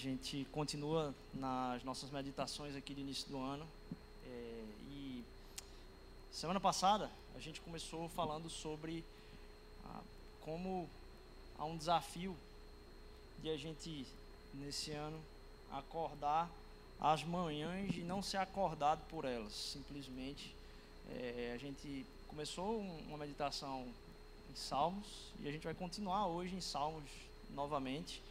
gente continua nas nossas meditações aqui do início do ano. É, e semana passada a gente começou falando sobre ah, como há um desafio de a gente, nesse ano, acordar as manhãs e não ser acordado por elas. Simplesmente é, a gente começou uma meditação em Salmos e a gente vai continuar hoje em Salmos novamente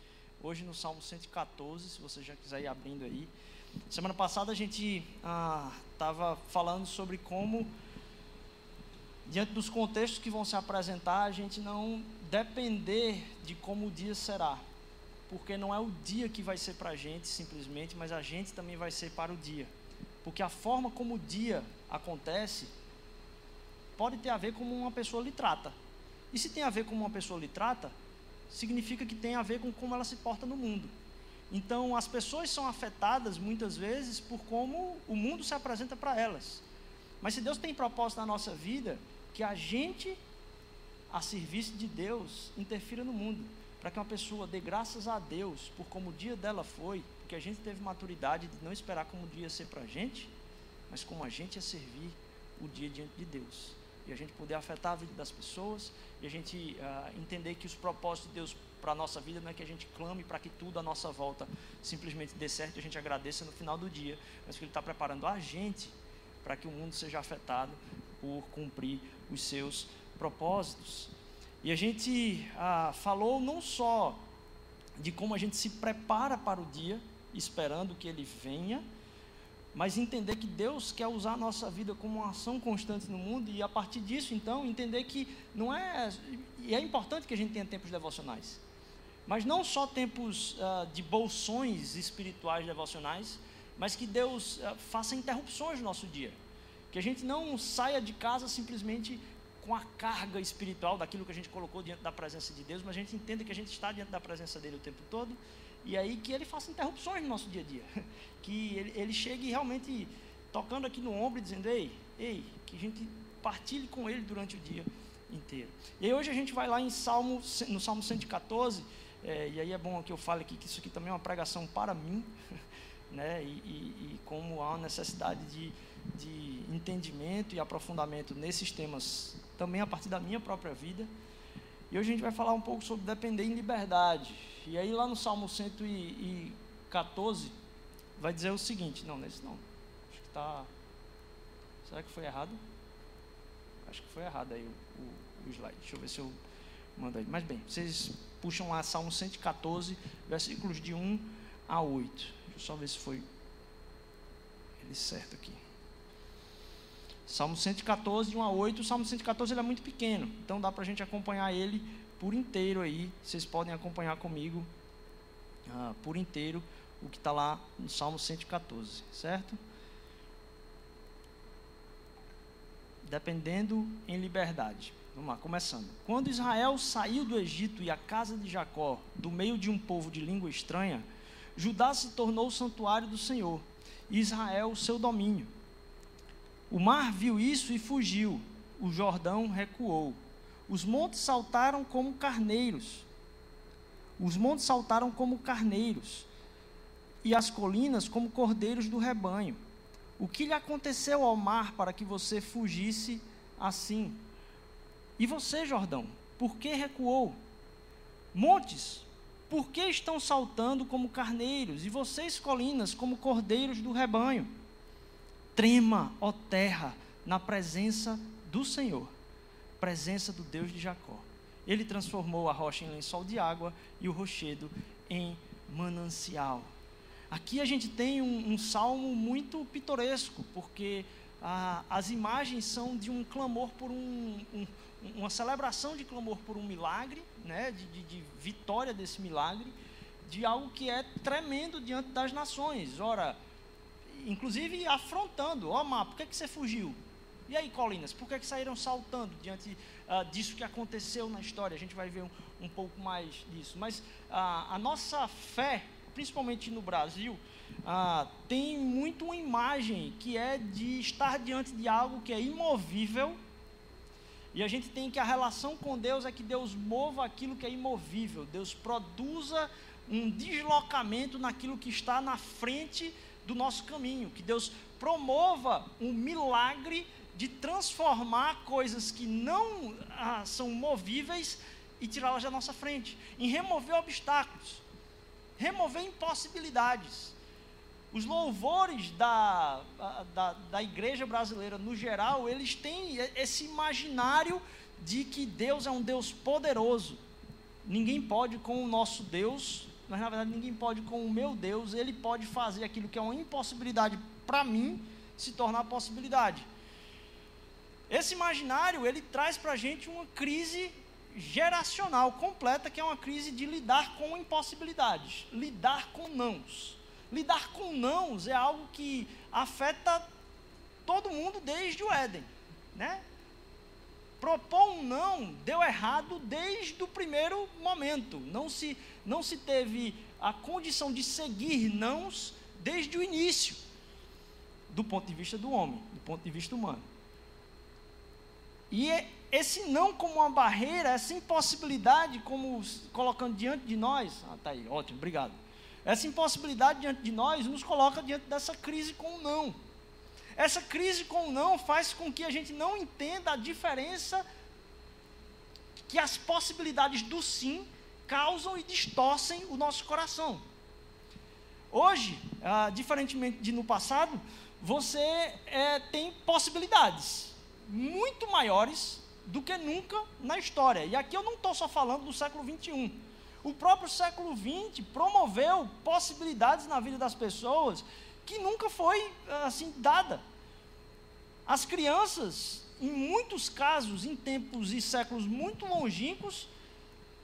hoje no Salmo 114, se você já quiser ir abrindo aí. Semana passada a gente estava ah, falando sobre como, diante dos contextos que vão se apresentar, a gente não depender de como o dia será. Porque não é o dia que vai ser para a gente simplesmente, mas a gente também vai ser para o dia. Porque a forma como o dia acontece pode ter a ver como uma pessoa lhe trata. E se tem a ver como uma pessoa lhe trata, significa que tem a ver com como ela se porta no mundo. Então, as pessoas são afetadas muitas vezes por como o mundo se apresenta para elas. Mas se Deus tem propósito na nossa vida, que a gente, a serviço de Deus, interfira no mundo. Para que uma pessoa dê graças a Deus por como o dia dela foi, porque a gente teve maturidade de não esperar como o dia ia ser para a gente, mas como a gente ia servir o dia diante de Deus e a gente poder afetar a vida das pessoas e a gente uh, entender que os propósitos de Deus para a nossa vida não é que a gente clame para que tudo à nossa volta simplesmente dê certo e a gente agradeça no final do dia, mas que Ele está preparando a gente para que o mundo seja afetado por cumprir os seus propósitos. E a gente uh, falou não só de como a gente se prepara para o dia, esperando que ele venha, mas entender que Deus quer usar a nossa vida como uma ação constante no mundo e a partir disso, então, entender que não é. E é importante que a gente tenha tempos devocionais, mas não só tempos uh, de bolsões espirituais devocionais, mas que Deus uh, faça interrupções no nosso dia. Que a gente não saia de casa simplesmente com a carga espiritual daquilo que a gente colocou diante da presença de Deus, mas a gente entenda que a gente está diante da presença dele o tempo todo e aí que ele faça interrupções no nosso dia a dia. Que ele, ele chegue realmente tocando aqui no ombro e dizendo, ei, ei, que a gente partilhe com ele durante o dia inteiro. E aí hoje a gente vai lá em Salmo, no Salmo 114, é, e aí é bom que eu fale aqui que isso aqui também é uma pregação para mim, né? E, e, e como há uma necessidade de, de entendimento e aprofundamento nesses temas também a partir da minha própria vida. E hoje a gente vai falar um pouco sobre depender em liberdade. E aí lá no Salmo 114 vai dizer o seguinte, não, nesse não. Acho que está. Será que foi errado? Acho que foi errado aí o, o, o slide. Deixa eu ver se eu mando aí. Mas bem, vocês puxam lá Salmo 114, versículos de 1 a 8. Deixa eu só ver se foi ele certo aqui. Salmo 114, de 1 a 8. O Salmo 114 ele é muito pequeno, então dá para a gente acompanhar ele por inteiro aí. Vocês podem acompanhar comigo ah, por inteiro o que está lá no Salmo 114, certo? Dependendo em liberdade. Vamos lá, começando. Quando Israel saiu do Egito e a casa de Jacó, do meio de um povo de língua estranha, Judá se tornou o santuário do Senhor, e Israel o seu domínio. O mar viu isso e fugiu. O Jordão recuou. Os montes saltaram como carneiros. Os montes saltaram como carneiros. E as colinas como cordeiros do rebanho. O que lhe aconteceu ao mar para que você fugisse assim? E você, Jordão, por que recuou? Montes, por que estão saltando como carneiros? E vocês, colinas, como cordeiros do rebanho? Trema, ó terra, na presença do Senhor, presença do Deus de Jacó. Ele transformou a rocha em lençol de água e o rochedo em manancial. Aqui a gente tem um, um salmo muito pitoresco, porque ah, as imagens são de um clamor por um, um, uma celebração de clamor por um milagre, né, de, de, de vitória desse milagre, de algo que é tremendo diante das nações. Ora, inclusive afrontando, ó oh, Má, por que, que você fugiu? E aí, Colinas, por que, que saíram saltando diante uh, disso que aconteceu na história? A gente vai ver um, um pouco mais disso. Mas uh, a nossa fé, principalmente no Brasil, uh, tem muito uma imagem que é de estar diante de algo que é imovível. E a gente tem que a relação com Deus é que Deus mova aquilo que é imovível, Deus produza um deslocamento naquilo que está na frente do nosso caminho, que Deus promova um milagre de transformar coisas que não ah, são movíveis e tirá-las da nossa frente, em remover obstáculos, remover impossibilidades. Os louvores da, da, da igreja brasileira, no geral, eles têm esse imaginário de que Deus é um Deus poderoso. Ninguém pode com o nosso Deus, mas na verdade ninguém pode com o meu Deus, ele pode fazer aquilo que é uma impossibilidade para mim se tornar possibilidade. Esse imaginário, ele traz para a gente uma crise geracional completa, que é uma crise de lidar com impossibilidades, lidar com nãos. Lidar com nãos é algo que afeta todo mundo desde o Éden, né? Propor um não deu errado desde o primeiro momento. Não se, não se teve a condição de seguir nãos desde o início, do ponto de vista do homem, do ponto de vista humano. E é esse não como uma barreira, essa impossibilidade como colocando diante de nós, ah, tá aí, ótimo, obrigado. Essa impossibilidade diante de nós nos coloca diante dessa crise com o não. Essa crise com o não faz com que a gente não entenda a diferença que as possibilidades do sim causam e distorcem o nosso coração. Hoje, ah, diferentemente de no passado, você é, tem possibilidades muito maiores do que nunca na história. E aqui eu não estou só falando do século 21. O próprio século 20 promoveu possibilidades na vida das pessoas que nunca foi assim dada. As crianças, em muitos casos, em tempos e séculos muito longínquos,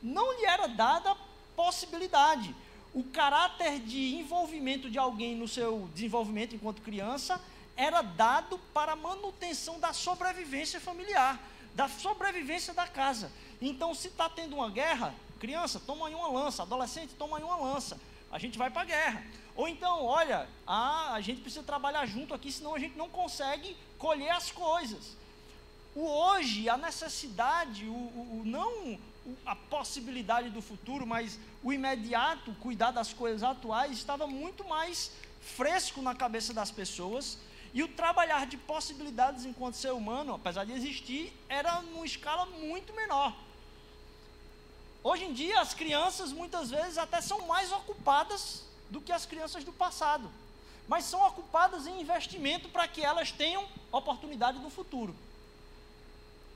não lhe era dada possibilidade. O caráter de envolvimento de alguém no seu desenvolvimento enquanto criança era dado para a manutenção da sobrevivência familiar da sobrevivência da casa. Então, se está tendo uma guerra, criança, toma aí uma lança, adolescente, toma aí uma lança. A gente vai para a guerra. Ou então, olha, ah, a gente precisa trabalhar junto aqui, senão a gente não consegue colher as coisas. O hoje, a necessidade, o, o, o não a possibilidade do futuro, mas o imediato, cuidar das coisas atuais, estava muito mais fresco na cabeça das pessoas e o trabalhar de possibilidades enquanto ser humano, apesar de existir, era numa escala muito menor. Hoje em dia, as crianças muitas vezes até são mais ocupadas do que as crianças do passado, mas são ocupadas em investimento para que elas tenham oportunidade no futuro.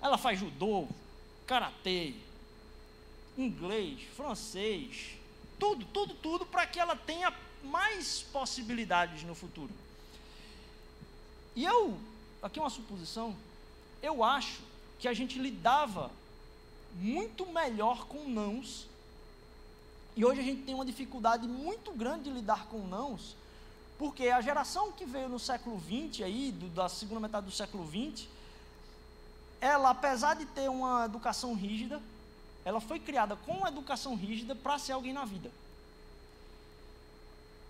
Ela faz judô, karatê, inglês, francês, tudo, tudo, tudo para que ela tenha mais possibilidades no futuro. E eu, aqui uma suposição, eu acho que a gente lidava muito melhor com nãos, e hoje a gente tem uma dificuldade muito grande de lidar com nãos, porque a geração que veio no século XX, aí, do, da segunda metade do século XX, ela, apesar de ter uma educação rígida, ela foi criada com uma educação rígida para ser alguém na vida.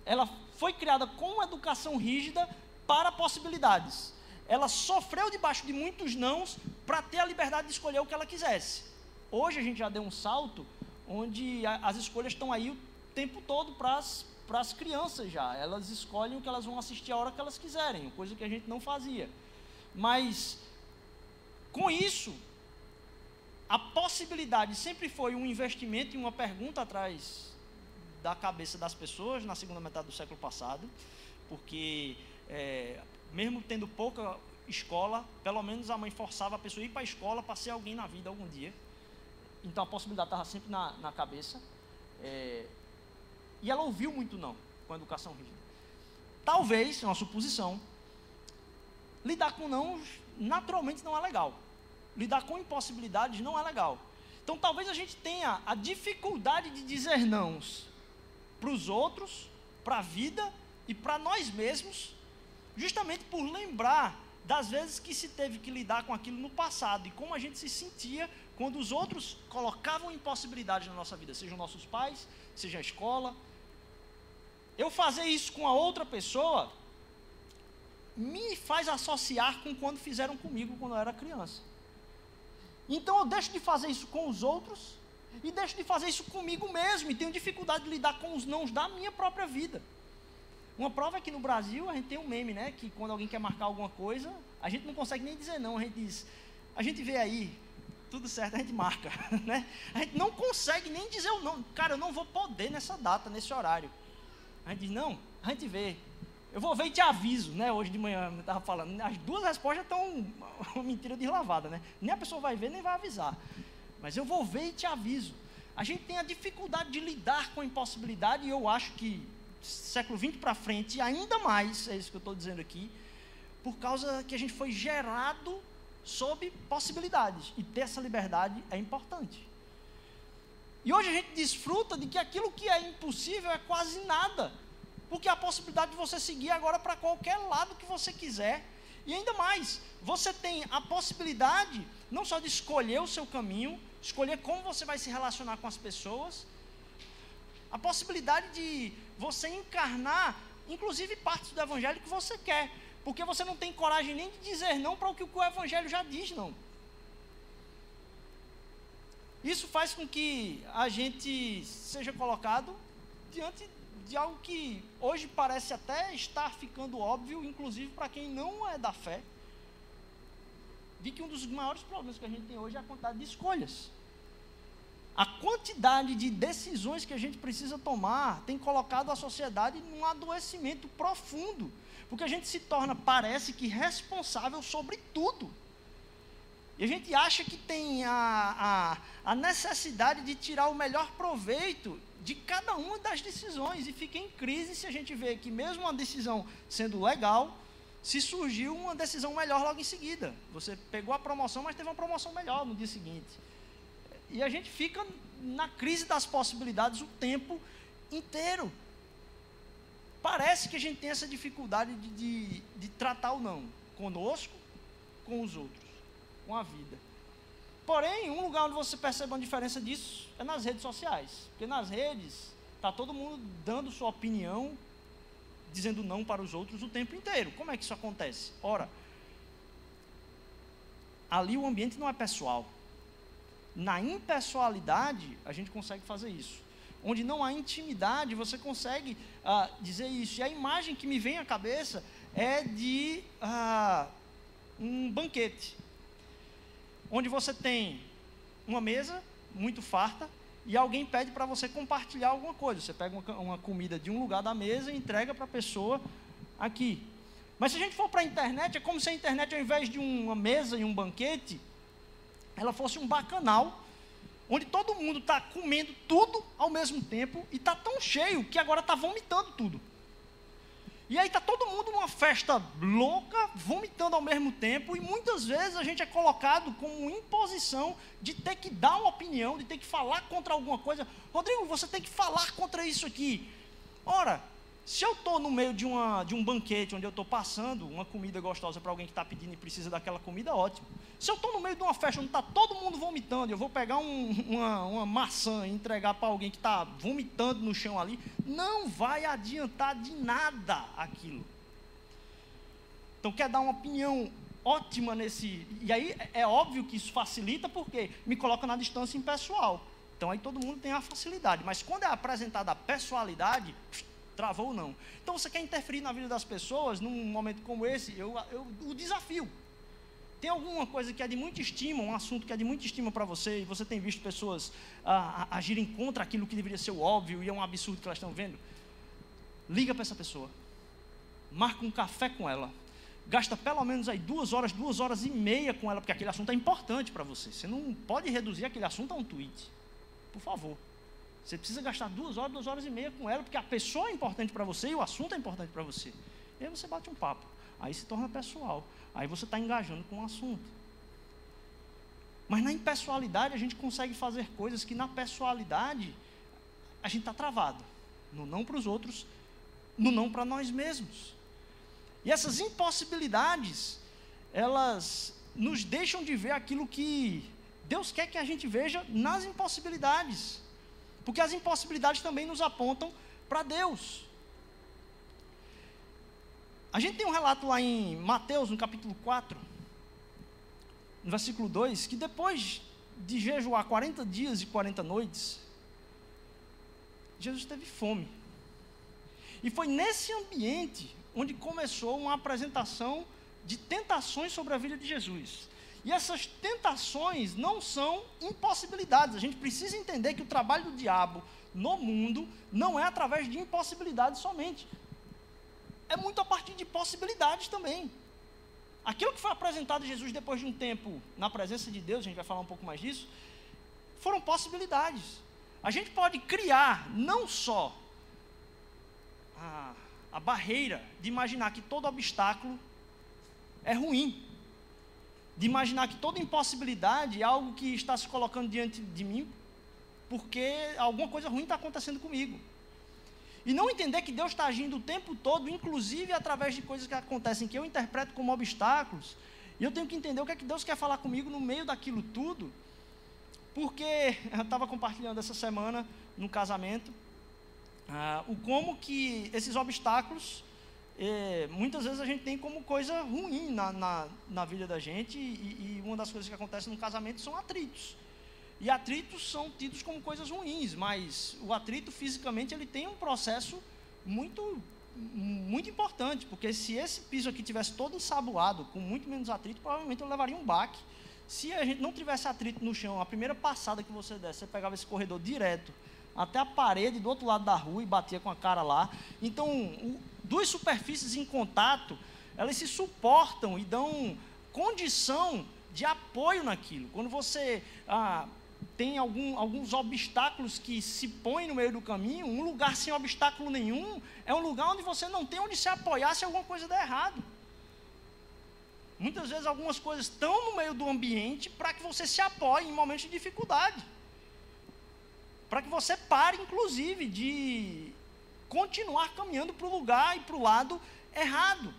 Ela foi criada com uma educação rígida para possibilidades. Ela sofreu debaixo de muitos nãos para ter a liberdade de escolher o que ela quisesse. Hoje a gente já deu um salto onde as escolhas estão aí o tempo todo para as crianças já. Elas escolhem o que elas vão assistir a hora que elas quiserem, coisa que a gente não fazia. Mas com isso, a possibilidade sempre foi um investimento e uma pergunta atrás da cabeça das pessoas na segunda metade do século passado, porque é, mesmo tendo pouca escola, pelo menos a mãe forçava a pessoa a ir para a escola para ser alguém na vida algum dia. Então a possibilidade estava sempre na, na cabeça. É, e ela ouviu muito não com a educação rígida. Talvez, é uma suposição, lidar com não naturalmente não é legal. Lidar com impossibilidades não é legal. Então talvez a gente tenha a dificuldade de dizer nãos para os outros, para a vida e para nós mesmos justamente por lembrar das vezes que se teve que lidar com aquilo no passado e como a gente se sentia quando os outros colocavam impossibilidades na nossa vida, sejam nossos pais, seja a escola. Eu fazer isso com a outra pessoa me faz associar com quando fizeram comigo quando eu era criança. Então eu deixo de fazer isso com os outros E deixo de fazer isso comigo mesmo. E tenho dificuldade de lidar com os nãos da minha própria vida. Uma prova é que no Brasil a gente tem um meme, né? Que quando alguém quer marcar alguma coisa, a gente não consegue nem dizer não. A gente diz, a gente vê aí, tudo certo, a gente marca, né? A gente não consegue nem dizer o não. Cara, eu não vou poder nessa data, nesse horário. A gente diz, não, a gente vê. Eu vou ver e te aviso, né? Hoje de manhã eu estava falando. As duas respostas estão uma mentira deslavada, né? Nem a pessoa vai ver, nem vai avisar. Mas eu vou ver e te aviso. A gente tem a dificuldade de lidar com a impossibilidade, e eu acho que século XX para frente, ainda mais, é isso que eu estou dizendo aqui, por causa que a gente foi gerado sob possibilidades. E ter essa liberdade é importante. E hoje a gente desfruta de que aquilo que é impossível é quase nada. Porque a possibilidade de você seguir agora para qualquer lado que você quiser. E ainda mais, você tem a possibilidade não só de escolher o seu caminho, escolher como você vai se relacionar com as pessoas, a possibilidade de você encarnar, inclusive partes do evangelho que você quer, porque você não tem coragem nem de dizer não para o que o evangelho já diz não. Isso faz com que a gente seja colocado diante de algo que hoje parece até estar ficando óbvio, inclusive para quem não é da fé, de que um dos maiores problemas que a gente tem hoje é a quantidade de escolhas. A quantidade de decisões que a gente precisa tomar tem colocado a sociedade num adoecimento profundo, porque a gente se torna, parece que, responsável sobre tudo. E a gente acha que tem a, a, a necessidade de tirar o melhor proveito de cada uma das decisões e fica em crise se a gente vê que, mesmo uma decisão sendo legal, se surgiu uma decisão melhor logo em seguida. Você pegou a promoção, mas teve uma promoção melhor no dia seguinte. E a gente fica na crise das possibilidades o tempo inteiro. Parece que a gente tem essa dificuldade de, de, de tratar o não conosco, com os outros, com a vida. Porém, um lugar onde você percebe uma diferença disso é nas redes sociais. Porque nas redes está todo mundo dando sua opinião, dizendo não para os outros o tempo inteiro. Como é que isso acontece? Ora, ali o ambiente não é pessoal. Na impessoalidade, a gente consegue fazer isso. Onde não há intimidade, você consegue ah, dizer isso. E a imagem que me vem à cabeça é de ah, um banquete. Onde você tem uma mesa muito farta e alguém pede para você compartilhar alguma coisa. Você pega uma, uma comida de um lugar da mesa e entrega para a pessoa aqui. Mas se a gente for para a internet, é como se a internet, ao invés de uma mesa e um banquete, ela fosse um bacanal, onde todo mundo está comendo tudo ao mesmo tempo e está tão cheio que agora está vomitando tudo. E aí está todo mundo numa festa louca, vomitando ao mesmo tempo, e muitas vezes a gente é colocado como imposição de ter que dar uma opinião, de ter que falar contra alguma coisa. Rodrigo, você tem que falar contra isso aqui. Ora, se eu estou no meio de, uma, de um banquete onde eu estou passando uma comida gostosa para alguém que está pedindo e precisa daquela comida, ótimo. Se eu estou no meio de uma festa onde está todo mundo vomitando, eu vou pegar um, uma, uma maçã e entregar para alguém que está vomitando no chão ali, não vai adiantar de nada aquilo. Então, quer dar uma opinião ótima nesse. E aí é óbvio que isso facilita porque me coloca na distância impessoal. Então aí todo mundo tem a facilidade. Mas quando é apresentada a pessoalidade, travou ou não. Então você quer interferir na vida das pessoas num momento como esse, eu, eu o desafio. Tem alguma coisa que é de muita estima, um assunto que é de muita estima para você, e você tem visto pessoas ah, agirem contra aquilo que deveria ser óbvio e é um absurdo que elas estão vendo? Liga para essa pessoa, marca um café com ela, gasta pelo menos aí duas horas, duas horas e meia com ela, porque aquele assunto é importante para você. Você não pode reduzir aquele assunto a um tweet, por favor. Você precisa gastar duas horas, duas horas e meia com ela, porque a pessoa é importante para você e o assunto é importante para você. E aí você bate um papo. Aí se torna pessoal. Aí você está engajando com o assunto. Mas na impessoalidade a gente consegue fazer coisas que na pessoalidade a gente está travado. No não para os outros, no não para nós mesmos. E essas impossibilidades, elas nos deixam de ver aquilo que Deus quer que a gente veja nas impossibilidades. Porque as impossibilidades também nos apontam para Deus. A gente tem um relato lá em Mateus, no capítulo 4, no versículo 2, que depois de jejuar 40 dias e 40 noites, Jesus teve fome. E foi nesse ambiente onde começou uma apresentação de tentações sobre a vida de Jesus. E essas tentações não são impossibilidades. A gente precisa entender que o trabalho do diabo no mundo não é através de impossibilidades somente. É muito a partir de possibilidades também. Aquilo que foi apresentado a Jesus depois de um tempo na presença de Deus, a gente vai falar um pouco mais disso, foram possibilidades. A gente pode criar não só a, a barreira de imaginar que todo obstáculo é ruim, de imaginar que toda impossibilidade é algo que está se colocando diante de mim, porque alguma coisa ruim está acontecendo comigo. E não entender que Deus está agindo o tempo todo, inclusive através de coisas que acontecem que eu interpreto como obstáculos. E eu tenho que entender o que é que Deus quer falar comigo no meio daquilo tudo. Porque eu estava compartilhando essa semana no casamento ah, o como que esses obstáculos é, muitas vezes a gente tem como coisa ruim na, na, na vida da gente, e, e, uma das coisas que acontece no casamento são atritos. E atritos são tidos como coisas ruins, mas o atrito fisicamente ele tem um processo muito muito importante, porque se esse piso aqui tivesse todo ensaboado, com muito menos atrito, provavelmente eu levaria um baque. Se a gente não tivesse atrito no chão, a primeira passada que você desse, você pegava esse corredor direto até a parede do outro lado da rua e batia com a cara lá. Então, o, duas superfícies em contato, elas se suportam e dão condição de apoio naquilo. Quando você ah, tem algum, alguns obstáculos que se põem no meio do caminho, um lugar sem obstáculo nenhum é um lugar onde você não tem onde se apoiar se alguma coisa der errado. Muitas vezes algumas coisas estão no meio do ambiente para que você se apoie em momentos de dificuldade. Para que você pare, inclusive, de continuar caminhando para o lugar e para o lado errado.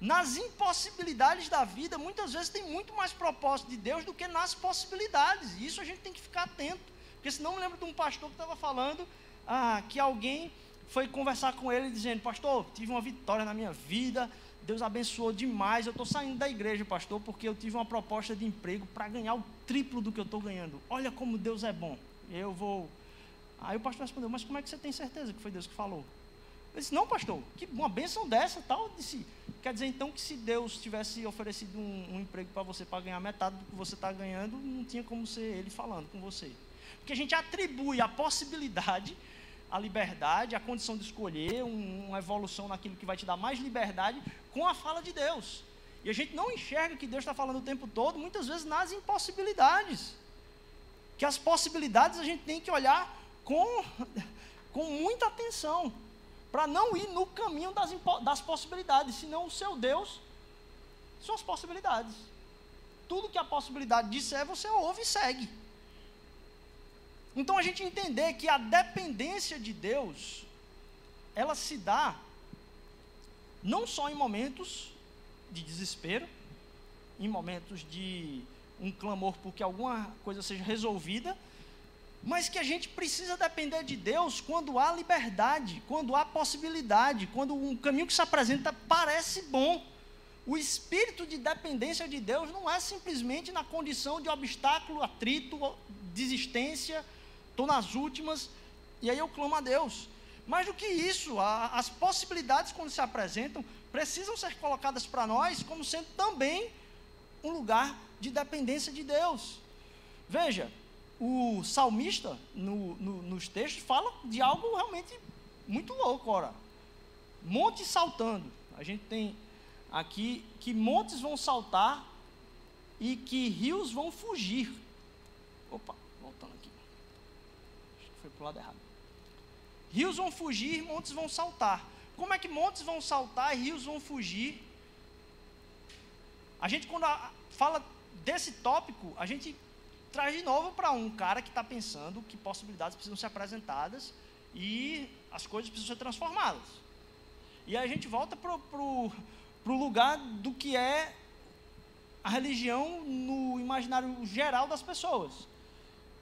Nas impossibilidades da vida, muitas vezes tem muito mais propósito de Deus do que nas possibilidades. E isso a gente tem que ficar atento. Porque senão eu lembro de um pastor que estava falando ah, que alguém foi conversar com ele dizendo, pastor, tive uma vitória na minha vida, Deus abençoou demais, eu estou saindo da igreja, pastor, porque eu tive uma proposta de emprego para ganhar o triplo do que eu estou ganhando. Olha como Deus é bom. Eu vou Aí o pastor respondeu, mas como é que você tem certeza que foi Deus que falou? Eu disse, não, pastor, que uma bênção dessa tal. Disse, quer dizer então que se Deus tivesse oferecido um, um emprego para você para ganhar metade do que você está ganhando, não tinha como ser ele falando com você. Porque a gente atribui a possibilidade, a liberdade, a condição de escolher, um, uma evolução naquilo que vai te dar mais liberdade, com a fala de Deus. E a gente não enxerga que Deus está falando o tempo todo, muitas vezes nas impossibilidades. Que as possibilidades a gente tem que olhar com, com muita atenção, para não ir no caminho das, das possibilidades, senão o seu Deus são as possibilidades. Tudo que a possibilidade disser, você ouve e segue. Então a gente entender que a dependência de Deus, ela se dá não só em momentos de desespero, em momentos de um clamor por que alguma coisa seja resolvida, mas que a gente precisa depender de Deus quando há liberdade, quando há possibilidade, quando um caminho que se apresenta parece bom. O espírito de dependência de Deus não é simplesmente na condição de obstáculo, atrito, desistência, estou nas últimas, e aí eu clamo a Deus. Mais do que isso, a, as possibilidades quando se apresentam precisam ser colocadas para nós como sendo também um lugar de dependência de Deus. Veja, o salmista, no, no, nos textos, fala de algo realmente muito louco, ora. Montes saltando. A gente tem aqui que montes vão saltar e que rios vão fugir. Opa, voltando aqui. Acho que foi para o lado errado. Rios vão fugir, montes vão saltar. Como é que montes vão saltar e rios vão fugir? A gente, quando fala desse tópico, a gente traz de novo para um cara que está pensando que possibilidades precisam ser apresentadas e as coisas precisam ser transformadas. E aí a gente volta para o lugar do que é a religião no imaginário geral das pessoas,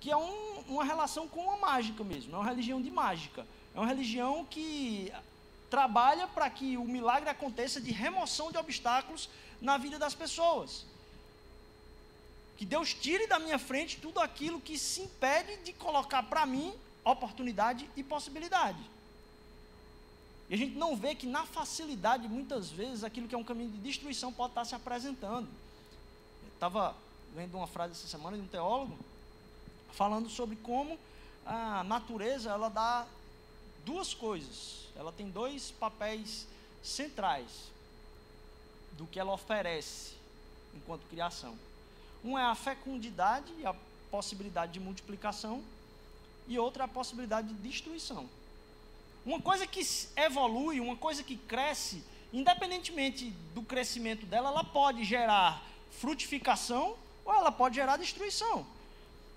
que é um, uma relação com a mágica mesmo, é uma religião de mágica, é uma religião que trabalha para que o milagre aconteça de remoção de obstáculos na vida das pessoas Que Deus tire da minha frente tudo aquilo que se impede de colocar para mim oportunidade e possibilidade. E a gente não vê que na facilidade, muitas vezes, aquilo que é um caminho de destruição pode estar se apresentando. Eu estava lendo uma frase essa semana de um teólogo, falando sobre como a natureza ela dá duas coisas. Ela tem dois papéis centrais do que ela oferece enquanto criação. Um é a fecundidade e a possibilidade de multiplicação, e outra é a possibilidade de destruição. Uma coisa que evolui, uma coisa que cresce, independentemente do crescimento dela, ela pode gerar frutificação ou ela pode gerar destruição.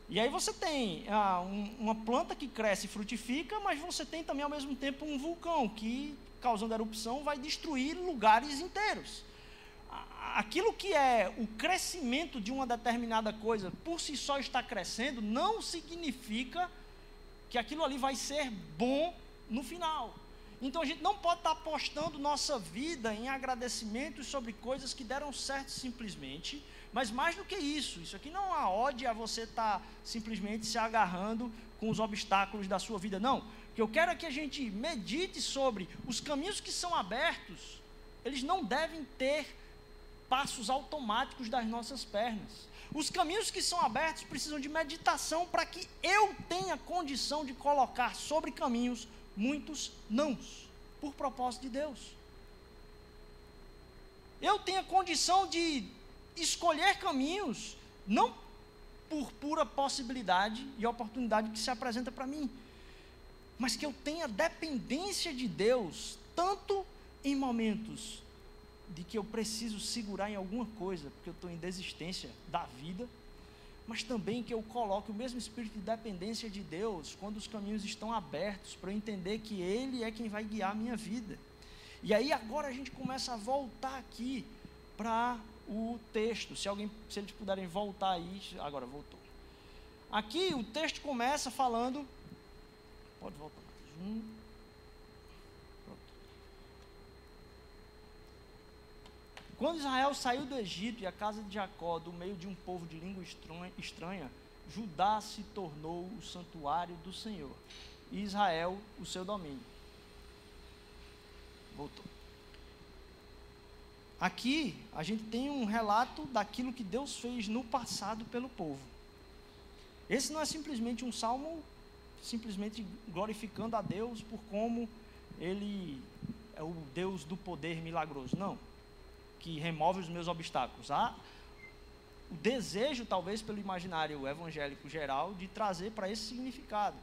E aí você tem ah, um, uma planta que cresce e frutifica, mas você tem também ao mesmo tempo um vulcão que, causando erupção, vai destruir lugares inteiros. Aquilo que é o crescimento de uma determinada coisa por si só está crescendo, não significa que aquilo ali vai ser bom no final. Então a gente não pode estar apostando nossa vida em agradecimentos sobre coisas que deram certo simplesmente, mas mais do que isso, isso aqui não é ode a você estar simplesmente se agarrando com os obstáculos da sua vida, não. O que eu quero é que a gente medite sobre os caminhos que são abertos, eles não devem ter passos automáticos das nossas pernas. Os caminhos que são abertos precisam de meditação para que eu tenha condição de colocar sobre caminhos muitos nãos, por propósito de Deus. Eu tenho a condição de escolher caminhos, não por pura possibilidade e oportunidade que se apresenta para mim, mas que eu tenha dependência de Deus, tanto em momentos de que eu preciso segurar em alguma coisa, porque eu estou em desistência da vida, mas também que eu coloque o mesmo espírito de dependência de Deus quando os caminhos estão abertos, para eu entender que Ele é quem vai guiar a minha vida. E aí agora a gente começa a voltar aqui para o texto. Se alguém, se eles puderem voltar aí, agora voltou. Aqui o texto começa falando. Pode voltar. Um, Quando Israel saiu do Egito e a casa de Jacó, do meio de um povo de língua estranha, Judá se tornou o santuário do Senhor, e Israel o seu domínio. Voltou. Aqui a gente tem um relato daquilo que Deus fez no passado pelo povo. Esse não é simplesmente um salmo simplesmente glorificando a Deus por como ele é o Deus do poder milagroso. Não que remove os meus obstáculos. Há o desejo, talvez, pelo imaginário evangélico geral, de trazer para esse significado.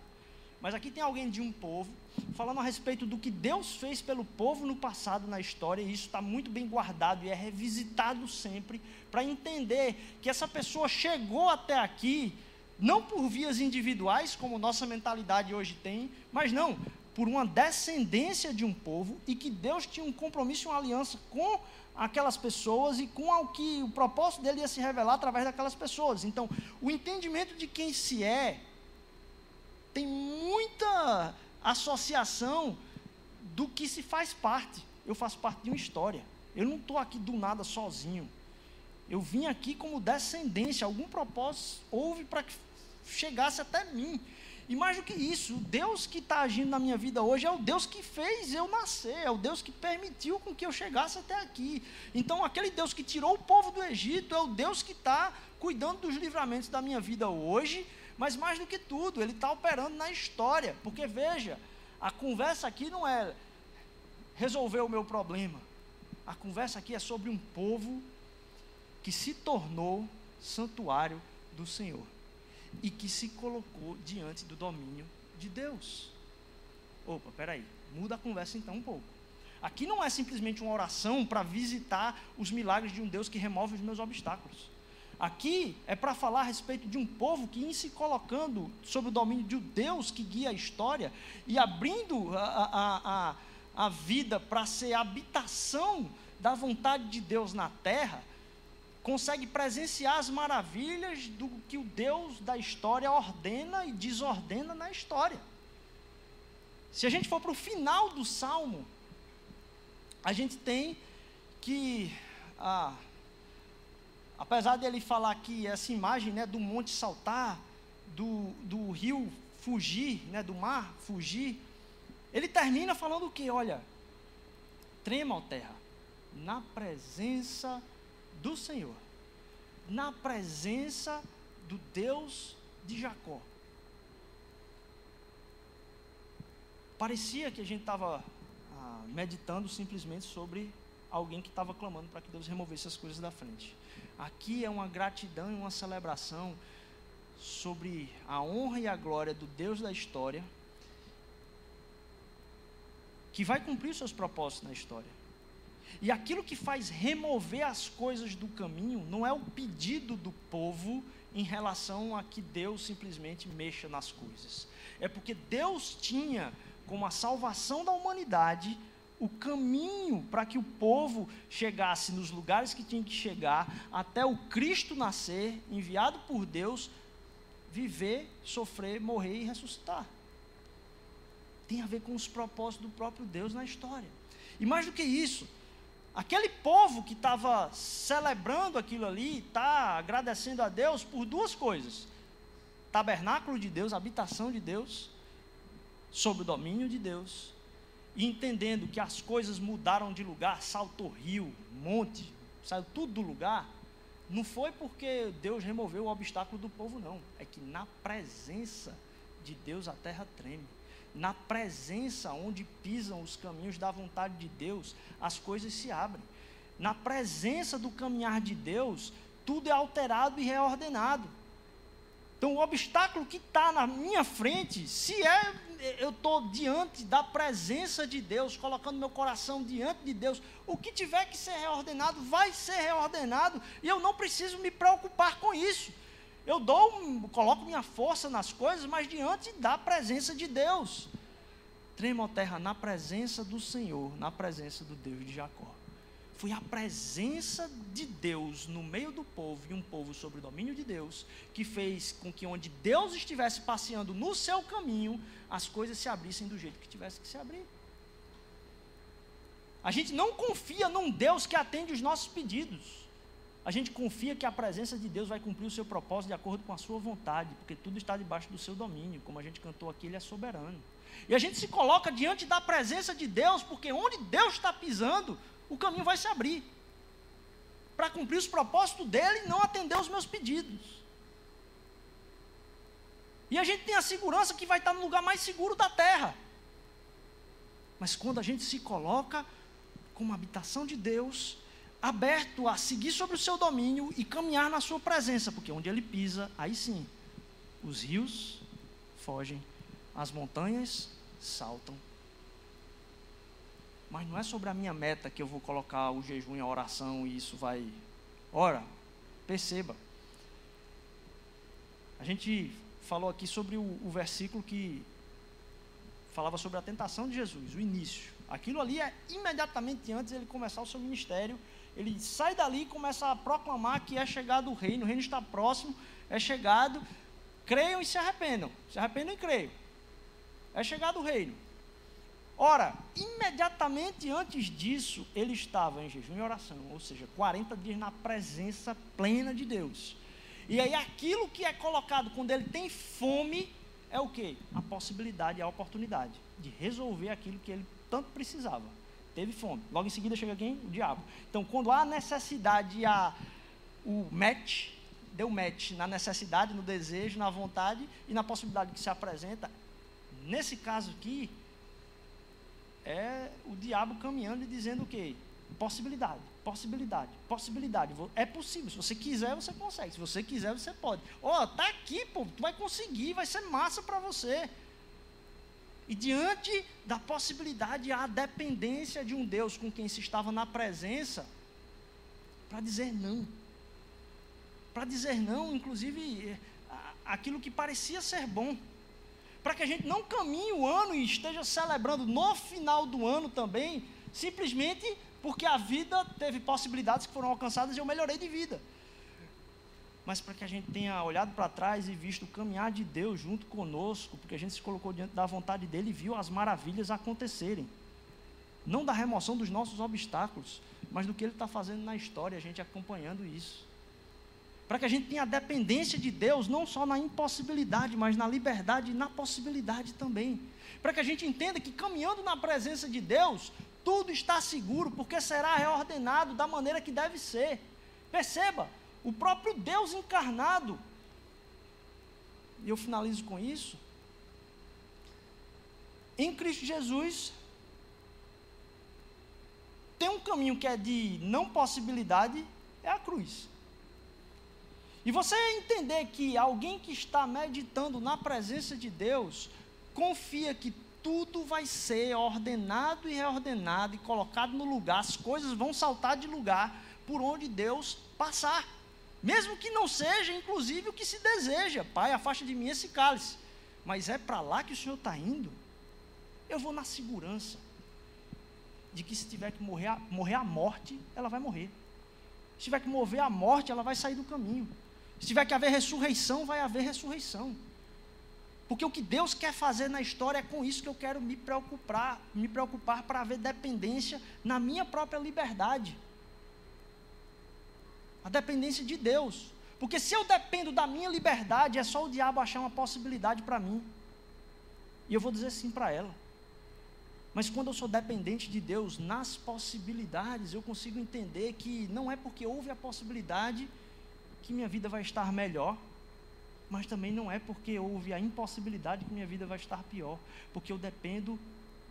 Mas aqui tem alguém de um povo falando a respeito do que Deus fez pelo povo no passado, na história, e isso está muito bem guardado e é revisitado sempre para entender que essa pessoa chegou até aqui não por vias individuais, como nossa mentalidade hoje tem, mas não, por uma descendência de um povo e que Deus tinha um compromisso, uma aliança com aquelas pessoas e com o que o propósito dele ia se revelar através daquelas pessoas. Então, o entendimento de quem se é tem muita associação do que se faz parte. Eu faço parte de uma história. Eu não estou aqui do nada sozinho. Eu vim aqui como descendência. Algum propósito houve para que chegasse até mim. E mais do que isso, o Deus que está agindo na minha vida hoje é o Deus que fez eu nascer, é o Deus que permitiu com que eu chegasse até aqui. Então, aquele Deus que tirou o povo do Egito é o Deus que está cuidando dos livramentos da minha vida hoje, mas mais do que tudo, Ele está operando na história. Porque veja, a conversa aqui não é resolver o meu problema, a conversa aqui é sobre um povo que se tornou santuário do Senhor e que se colocou diante do domínio de Deus. Opa, peraí, muda a conversa então um pouco. Aqui não é simplesmente uma oração para visitar os milagres de um Deus que remove os meus obstáculos. Aqui é para falar a respeito de um povo que, em se colocando sob o domínio de um Deus que guia a história e abrindo a, a, a, a vida para ser habitação da vontade de Deus na terra, consegue presenciar as maravilhas do que o Deus da história ordena e desordena na história. Se a gente for para o final do salmo, a gente tem que ah, apesar dele falar que essa imagem né, do monte saltar, do, do rio fugir, né, do mar fugir, ele termina falando o que? Olha, trema, ó terra, na presença do Senhor, na presença do Deus de Jacó. Parecia que a gente estava ah, meditando simplesmente sobre alguém que estava clamando para que Deus removesse as coisas da frente. Aqui é uma gratidão e uma celebração sobre a honra e a glória do Deus da história, que vai cumprir os seus propósitos na história. E aquilo que faz remover as coisas do caminho não é o pedido do povo em relação a que Deus simplesmente mexa nas coisas. É porque Deus tinha como a salvação da humanidade o caminho para que o povo chegasse nos lugares que tinha que chegar, até o Cristo nascer, enviado por Deus, viver, sofrer, morrer e ressuscitar. Tem a ver com os propósitos do próprio Deus na história. E mais do que isso, aquele povo que estava celebrando aquilo ali, está agradecendo a Deus por duas coisas: tabernáculo de Deus, habitação de Deus, sob o domínio de Deus e entendendo que as coisas mudaram de lugar, saltou rio, monte, saiu tudo do lugar, não foi porque Deus removeu o obstáculo do povo, não. É que na presença de Deus a terra treme. Na presença onde pisam os caminhos da vontade de Deus, as coisas se abrem. Na presença do caminhar de Deus, tudo é alterado e reordenado. Então, o obstáculo que está na minha frente, se é eu estou diante da presença de Deus, colocando meu coração diante de Deus, o que tiver que ser reordenado, vai ser reordenado, e eu não preciso me preocupar com isso. Eu dou, coloco minha força nas coisas, mas diante da presença de Deus. Trema, terra, na presença do Senhor, na presença do Deus de Jacó. Foi a presença de Deus no meio do povo e um povo sob o domínio de Deus que fez com que onde Deus estivesse passeando no seu caminho, as coisas se abrissem do jeito que tivesse que se abrir. A gente não confia num Deus que atende os nossos pedidos. A gente confia que a presença de Deus vai cumprir o seu propósito de acordo com a sua vontade, porque tudo está debaixo do seu domínio. Como a gente cantou aqui, Ele é soberano. E a gente se coloca diante da presença de Deus, porque onde Deus está pisando, o caminho vai se abrir para cumprir os propósitos dele e não atender os meus pedidos. E a gente tem a segurança que vai estar no lugar mais seguro da terra. Mas quando a gente se coloca como habitação de Deus, aberto a seguir sobre o seu domínio e caminhar na sua presença, porque onde ele pisa, aí sim, os rios fogem, as montanhas saltam mas não é sobre a minha meta que eu vou colocar o jejum e a oração e isso vai. Ora, perceba. A gente falou aqui sobre o, o versículo que falava sobre a tentação de Jesus, o início. Aquilo ali é imediatamente antes de ele começar o seu ministério. Ele sai dali e começa a proclamar que é chegado o reino, o reino está próximo, é chegado. Creiam e se arrependam. Se arrependam e creiam. É chegado o reino. Ora, imediatamente antes disso, ele estava em jejum e oração, ou seja, 40 dias na presença plena de Deus. E aí aquilo que é colocado quando ele tem fome é o que? A possibilidade, a oportunidade de resolver aquilo que ele tanto precisava. Teve fome. Logo em seguida chega quem? O diabo. Então, quando há necessidade, há o match, deu match na necessidade, no desejo, na vontade e na possibilidade que se apresenta. Nesse caso aqui, é o diabo caminhando e dizendo o quê? Possibilidade, possibilidade, possibilidade. É possível. Se você quiser, você consegue. Se você quiser, você pode. Ó, oh, tá aqui, pô, tu vai conseguir, vai ser massa para você. E diante da possibilidade, a dependência de um Deus com quem se estava na presença, para dizer não. Para dizer não, inclusive, aquilo que parecia ser bom para que a gente não caminhe o ano e esteja celebrando no final do ano também, simplesmente porque a vida teve possibilidades que foram alcançadas e eu melhorei de vida. Mas para que a gente tenha olhado para trás e visto o caminhar de Deus junto conosco, porque a gente se colocou diante da vontade dele e viu as maravilhas acontecerem. Não da remoção dos nossos obstáculos, mas do que ele está fazendo na história, a gente acompanhando isso. para que a gente tenha a dependência de Deus, não só na impossibilidade, mas na liberdade e na possibilidade também. Para que a gente entenda que caminhando na presença de Deus, tudo está seguro, porque será reordenado da maneira que deve ser. Perceba, o próprio Deus encarnado, e eu finalizo com isso, em Cristo Jesus, tem um caminho que é de não possibilidade, é a cruz. E você entender que alguém que está meditando na presença de Deus, confia que tudo vai ser ordenado e reordenado e colocado no lugar, as coisas vão saltar de lugar por onde Deus passar. Mesmo que não seja, inclusive, o que se deseja. Pai, afasta de mim esse cálice. Mas é para lá que o Senhor está indo. Eu vou na segurança de que se tiver que morrer morrer a morte, ela vai morrer. Se tiver que mover a morte, ela vai sair do caminho. Se tiver que haver ressurreição, vai haver ressurreição. Porque o que Deus quer fazer na história é com isso que eu quero me preocupar, me preocupar para haver dependência na minha própria liberdade. A dependência de Deus. Porque se eu dependo da minha liberdade, é só o diabo achar uma possibilidade para mim. E eu vou dizer sim para ela. Mas quando eu sou dependente de Deus nas possibilidades, eu consigo entender que não é porque houve a possibilidade que minha vida vai estar melhor, mas também não é porque houve a impossibilidade que minha vida vai estar pior, porque eu dependo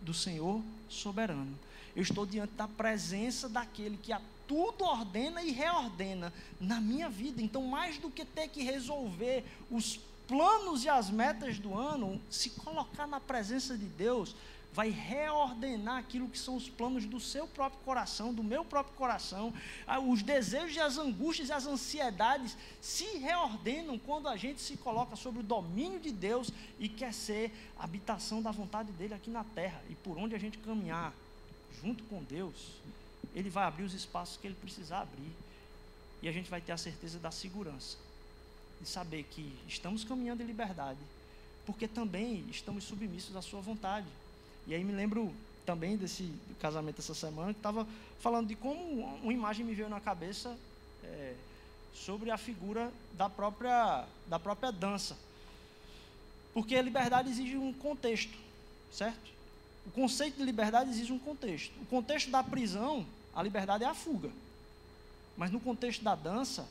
do Senhor soberano. Eu estou diante da presença daquele que a tudo ordena e reordena na minha vida. Então, mais do que ter que resolver os planos e as metas do ano, se colocar na presença de Deus, vai reordenar aquilo que são os planos do seu próprio coração, do meu próprio coração. Ah, os desejos e as angústias e as ansiedades se reordenam quando a gente se coloca sobre o domínio de Deus e quer ser habitação da vontade dele aqui na terra. E por onde a gente caminhar junto com Deus, ele vai abrir os espaços que ele precisar abrir. E a gente vai ter a certeza da segurança de saber que estamos caminhando em liberdade, porque também estamos submissos à sua vontade. E aí me lembro também desse casamento essa semana, que estava falando de como uma imagem me veio na cabeça é, sobre a figura da própria, da própria dança. Porque a liberdade exige um contexto, certo? O conceito de liberdade exige um contexto. O contexto da prisão, a liberdade é a fuga. Mas no contexto da dança,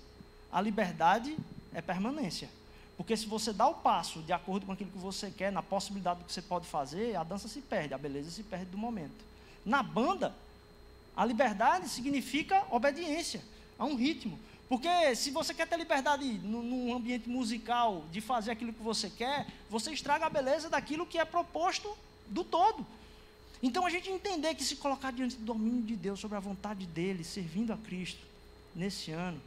a liberdade é permanência. Porque se você dá o passo de acordo com aquilo que você quer, na possibilidade do que você pode fazer, a dança se perde, a beleza se perde do momento. Na banda, a liberdade significa obediência a um ritmo. Porque se você quer ter liberdade num ambiente musical de fazer aquilo que você quer, você estraga a beleza daquilo que é proposto do todo. Então a gente entender que se colocar diante do domínio de Deus, sobre a vontade dele, servindo a Cristo, nesse ano,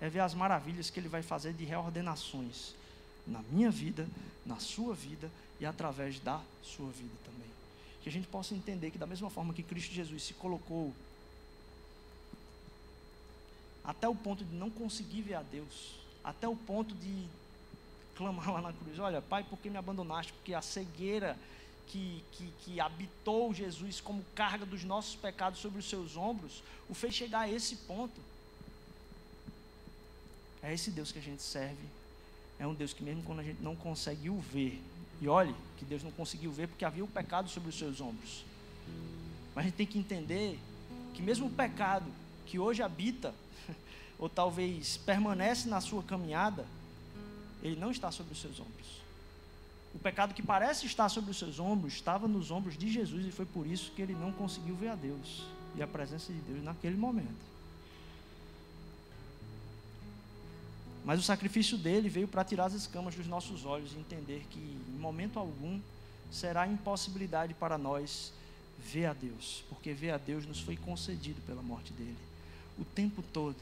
é ver as maravilhas que Ele vai fazer de reordenações na minha vida, na sua vida e através da sua vida também. Que a gente possa entender que, da mesma forma que Cristo Jesus se colocou até o ponto de não conseguir ver a Deus, até o ponto de clamar lá na cruz: Olha, Pai, por que me abandonaste? Porque a cegueira que, que, que, habitou Jesus como carga dos nossos pecados sobre os seus ombros, o fez chegar a esse ponto. É esse Deus que a gente serve. É um Deus que, mesmo quando a gente não conseguiu ver, e olhe que Deus não conseguiu ver porque havia o pecado sobre os seus ombros. Mas a gente tem que entender que, mesmo o pecado que hoje habita, ou talvez permanece na sua caminhada, ele não está sobre os seus ombros. O pecado que parece estar sobre os seus ombros estava nos ombros de Jesus e foi por isso que ele não conseguiu ver a Deus e a presença de Deus naquele momento. Mas o sacrifício dele veio para tirar as escamas dos nossos olhos e entender que, em momento algum, será impossibilidade para nós ver a Deus, porque ver a Deus nos foi concedido pela morte dele, o tempo todo.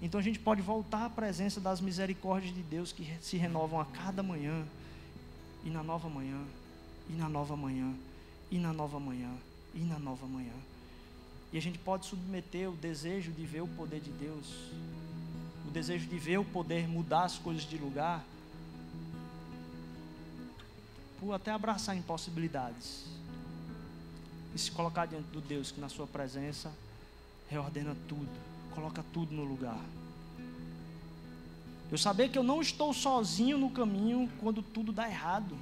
Então a gente pode voltar à presença das misericórdias de Deus que se renovam a cada manhã, e na nova manhã, e na nova manhã, e na nova manhã, e na nova manhã. E a gente pode submeter o desejo de ver o poder de Deus o desejo de ver o poder mudar as coisas de lugar, por até abraçar impossibilidades e se colocar diante do Deus que na sua presença reordena tudo, coloca tudo no lugar. Eu saber que eu não estou sozinho no caminho quando tudo dá errado,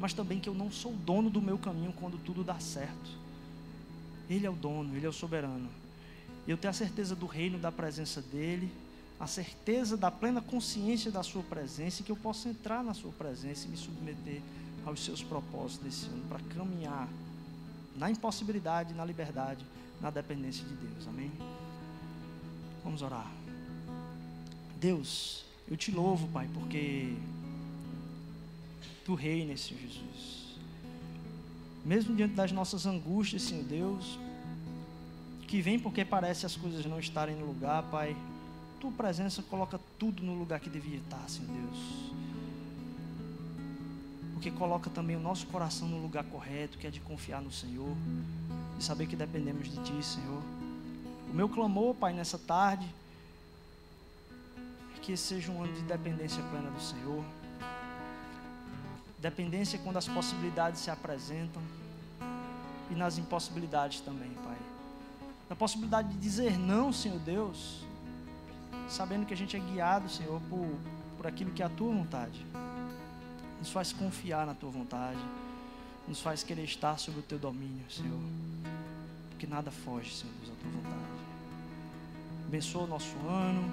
mas também que eu não sou dono do meu caminho quando tudo dá certo. Ele é o dono, ele é o soberano. Eu tenho a certeza do reino, da presença dele, a certeza da plena consciência da sua presença e que eu posso entrar na sua presença e me submeter aos seus propósitos desse ano para caminhar na impossibilidade, na liberdade, na dependência de Deus. Amém? Vamos orar. Deus, eu te louvo, Pai, porque tu reinas, Senhor Jesus. Mesmo diante das nossas angústias, Senhor Deus, que vem porque parece as coisas não estarem no lugar, Pai. Tua presença coloca tudo no lugar que devia estar, Senhor Deus. Porque coloca também o nosso coração no lugar correto, que é de confiar no Senhor e saber que dependemos de Ti, Senhor. O meu clamor, Pai, nessa tarde, que esse seja um ano de dependência plena do Senhor. Dependência quando as possibilidades se apresentam e nas impossibilidades também, Pai. Na possibilidade de dizer não, Senhor Deus, sabendo que a gente é guiado, Senhor, por, por aquilo que é a Tua vontade. Nos faz confiar na Tua vontade, nos faz querer estar sob o Teu domínio, Senhor. Porque nada foge, Senhor Deus, da Tua vontade. Abençoa o nosso ano,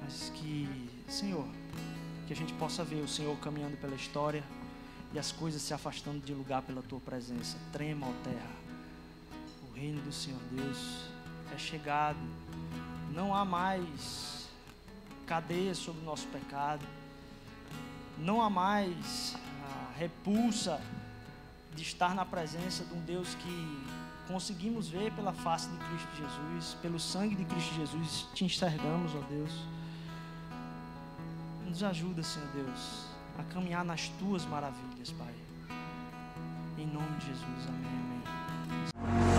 mas que, Senhor, que a gente possa ver o Senhor caminhando pela história e as coisas se afastando de lugar pela tua presença. Trema, ó terra. O reino do Senhor Deus é chegado. Não há mais cadeia sobre o nosso pecado. Não há mais a repulsa de estar na presença de um Deus que conseguimos ver pela face de Cristo Jesus, pelo sangue de Cristo Jesus, te enxergamos, ó Deus. Nos ajuda, Senhor Deus, a caminhar nas tuas maravilhas, Pai. Em nome de Jesus, amém, amém.